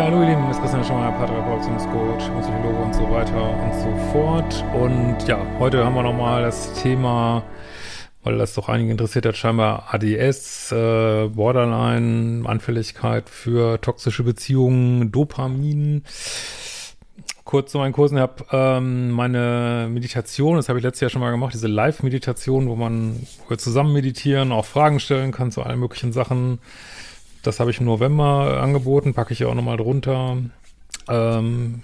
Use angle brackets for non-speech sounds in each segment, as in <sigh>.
Ja, hallo ihr Lieben, das ist Christian Schemmer, Paartherapeut, Psychologe und so weiter und so fort. Und ja, heute haben wir nochmal das Thema, weil das doch einige interessiert hat, scheinbar ADS, äh, Borderline, Anfälligkeit für toxische Beziehungen, Dopamin. Kurz zu meinen Kursen, ich habe ähm, meine Meditation, das habe ich letztes Jahr schon mal gemacht, diese Live-Meditation, wo man wo wir zusammen meditieren, auch Fragen stellen kann zu allen möglichen Sachen das habe ich im November angeboten, packe ich ja auch nochmal drunter. Ähm,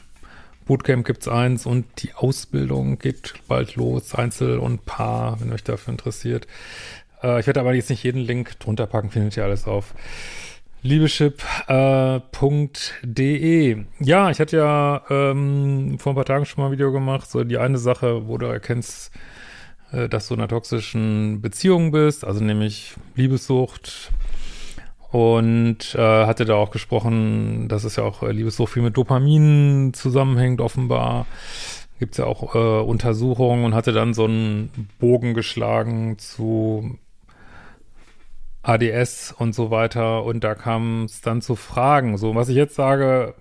Bootcamp gibt's eins und die Ausbildung geht bald los, Einzel und Paar, wenn euch dafür interessiert. Äh, ich werde aber jetzt nicht jeden Link drunter packen, findet ihr alles auf liebeschip.de. Äh, ja, ich hatte ja ähm, vor ein paar Tagen schon mal ein Video gemacht, so die eine Sache, wo du erkennst, äh, dass du in einer toxischen Beziehung bist, also nämlich Liebessucht, und äh, hatte da auch gesprochen, dass es ja auch äh, Liebessucht viel mit Dopamin zusammenhängt, offenbar. Gibt es ja auch äh, Untersuchungen und hatte dann so einen Bogen geschlagen zu ADS und so weiter. Und da kam es dann zu Fragen. So, was ich jetzt sage,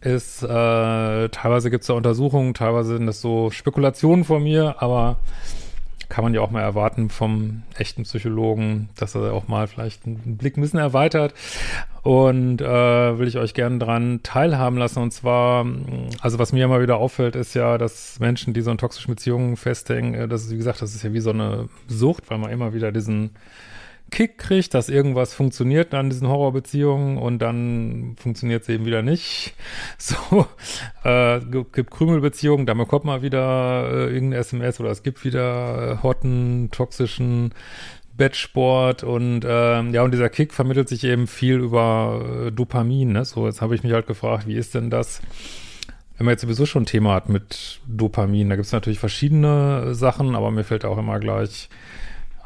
ist, äh, teilweise gibt es da Untersuchungen, teilweise sind das so Spekulationen von mir, aber kann man ja auch mal erwarten vom echten Psychologen, dass er auch mal vielleicht einen Blick ein bisschen erweitert. Und äh, will ich euch gerne dran teilhaben lassen. Und zwar, also was mir immer wieder auffällt, ist ja, dass Menschen, die so in toxischen Beziehungen festhängen, äh, das ist, wie gesagt, das ist ja wie so eine Sucht, weil man immer wieder diesen Kick kriegt, dass irgendwas funktioniert an diesen Horrorbeziehungen und dann funktioniert es eben wieder nicht. <laughs> So, äh, gibt Krümelbeziehungen, da bekommt man wieder äh, irgendein SMS oder es gibt wieder äh, hotten, toxischen Bettsport und äh, ja, und dieser Kick vermittelt sich eben viel über äh, Dopamin. Ne? So, jetzt habe ich mich halt gefragt, wie ist denn das, wenn man jetzt sowieso schon ein Thema hat mit Dopamin? Da gibt es natürlich verschiedene Sachen, aber mir fällt auch immer gleich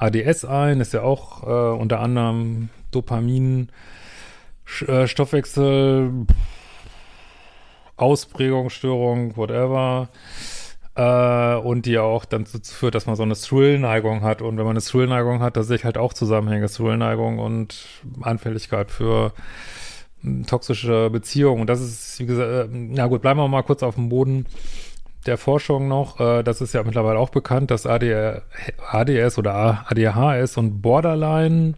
ADS ein, ist ja auch äh, unter anderem Dopamin, Sch äh, Stoffwechsel, Ausprägungsstörung, whatever. Äh, und die auch dann dazu führt, dass man so eine Thrill-Neigung hat. Und wenn man eine Thrill-Neigung hat, da sehe ich halt auch Zusammenhänge, Thrill-Neigung und Anfälligkeit für hm, toxische Beziehungen. Und das ist, wie gesagt, äh, na gut, bleiben wir mal kurz auf dem Boden der Forschung noch, äh, das ist ja mittlerweile auch bekannt, dass AD, ADS oder ADHS und Borderline,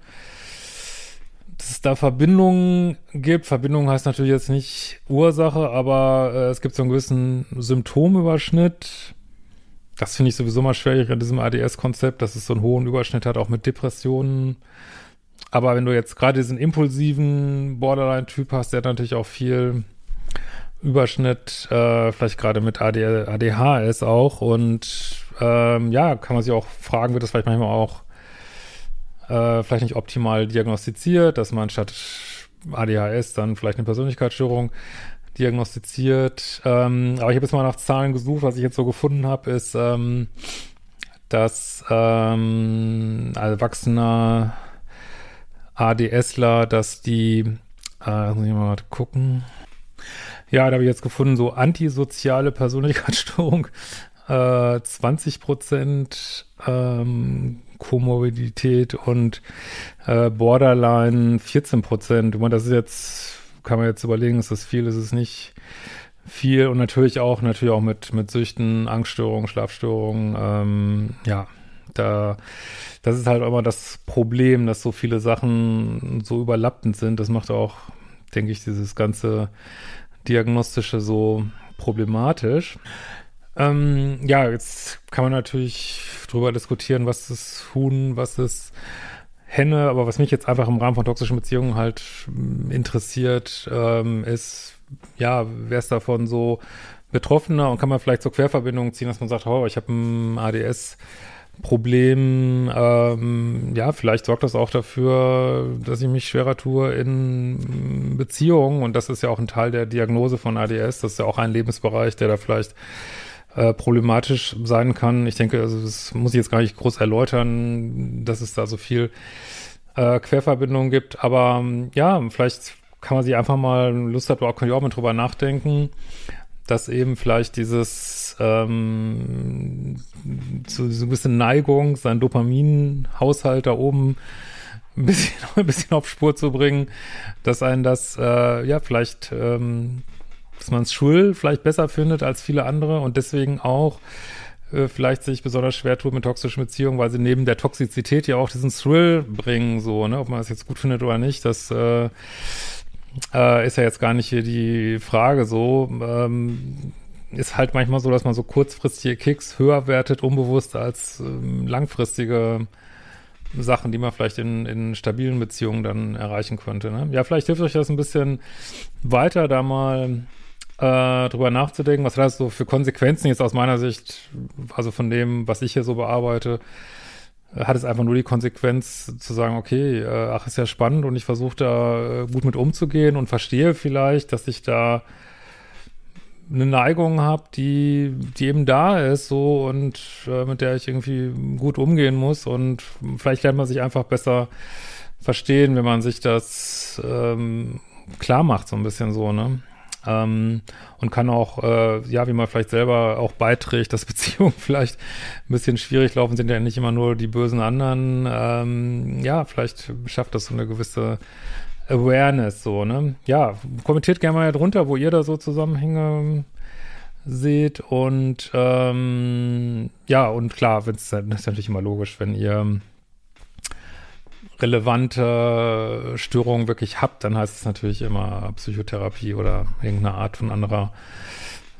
dass es da Verbindungen gibt. Verbindung heißt natürlich jetzt nicht Ursache, aber äh, es gibt so einen gewissen Symptomüberschnitt. Das finde ich sowieso mal schwierig an diesem ADS-Konzept, dass es so einen hohen Überschnitt hat, auch mit Depressionen. Aber wenn du jetzt gerade diesen impulsiven Borderline-Typ hast, der hat natürlich auch viel Überschnitt, äh, vielleicht gerade mit AD, ADHS auch. Und ähm, ja, kann man sich auch fragen, wird das vielleicht manchmal auch äh, vielleicht nicht optimal diagnostiziert, dass man statt ADHS dann vielleicht eine Persönlichkeitsstörung diagnostiziert. Ähm, aber ich habe jetzt mal nach Zahlen gesucht. Was ich jetzt so gefunden habe, ist, ähm, dass ähm, erwachsener ADSler, dass die, äh, muss ich mal gucken, ja, da habe ich jetzt gefunden, so antisoziale Persönlichkeitsstörung, <laughs> äh, 20 Prozent ähm, Komorbidität und äh, Borderline 14 Prozent. Das ist jetzt, kann man jetzt überlegen, ist das viel, ist es nicht viel und natürlich auch, natürlich auch mit, mit Süchten, Angststörungen, Schlafstörungen, ähm, ja, da, das ist halt immer das Problem, dass so viele Sachen so überlappend sind. Das macht auch, denke ich, dieses ganze diagnostische so problematisch. Ähm, ja, jetzt kann man natürlich drüber diskutieren, was ist Huhn, was ist Henne, aber was mich jetzt einfach im Rahmen von toxischen Beziehungen halt mm, interessiert, ähm, ist, ja, wer ist davon so Betroffener und kann man vielleicht so Querverbindungen ziehen, dass man sagt, oh, ich habe ein ADS Problem, ähm, ja, vielleicht sorgt das auch dafür, dass ich mich schwerer tue in Beziehungen. Und das ist ja auch ein Teil der Diagnose von ADS, das ist ja auch ein Lebensbereich, der da vielleicht äh, problematisch sein kann. Ich denke, also das muss ich jetzt gar nicht groß erläutern, dass es da so viel äh, Querverbindungen gibt, aber ja, vielleicht kann man sich einfach mal Lust hat, auch kann ich auch mal drüber nachdenken, dass eben vielleicht dieses ähm, so, so ein bisschen Neigung, seinen Dopaminhaushalt da oben ein bisschen, <laughs> ein bisschen auf Spur zu bringen, dass einen das, äh, ja, vielleicht, ähm, dass man es schul vielleicht besser findet als viele andere und deswegen auch äh, vielleicht sich besonders schwer tut mit toxischen Beziehungen, weil sie neben der Toxizität ja auch diesen Thrill bringen, so, ne, ob man es jetzt gut findet oder nicht, das äh, äh, ist ja jetzt gar nicht hier die Frage so. Ähm, ist halt manchmal so, dass man so kurzfristige Kicks höher wertet, unbewusst als ähm, langfristige Sachen, die man vielleicht in, in stabilen Beziehungen dann erreichen könnte. Ne? Ja, vielleicht hilft euch das ein bisschen weiter, da mal äh, drüber nachzudenken. Was hat das so für Konsequenzen jetzt aus meiner Sicht, also von dem, was ich hier so bearbeite, hat es einfach nur die Konsequenz zu sagen, okay, äh, ach, ist ja spannend und ich versuche da äh, gut mit umzugehen und verstehe vielleicht, dass ich da eine Neigung habe, die, die eben da ist, so und äh, mit der ich irgendwie gut umgehen muss und vielleicht lernt man sich einfach besser verstehen, wenn man sich das ähm, klar macht, so ein bisschen so, ne? ähm, und kann auch, äh, ja, wie man vielleicht selber auch beiträgt, dass <laughs> Beziehungen vielleicht ein bisschen schwierig laufen, sind ja nicht immer nur die bösen anderen. Ähm, ja, vielleicht schafft das so eine gewisse Awareness, so, ne? Ja, kommentiert gerne mal drunter, wo ihr da so Zusammenhänge seht und ähm, ja, und klar, wenn's, das ist natürlich immer logisch, wenn ihr relevante Störungen wirklich habt, dann heißt es natürlich immer Psychotherapie oder irgendeine Art von anderer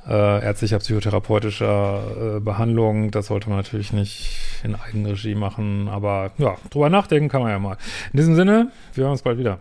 äh, ärztlicher, psychotherapeutischer äh, Behandlung. Das sollte man natürlich nicht in Eigenregie machen, aber ja, drüber nachdenken kann man ja mal. In diesem Sinne, wir hören uns bald wieder.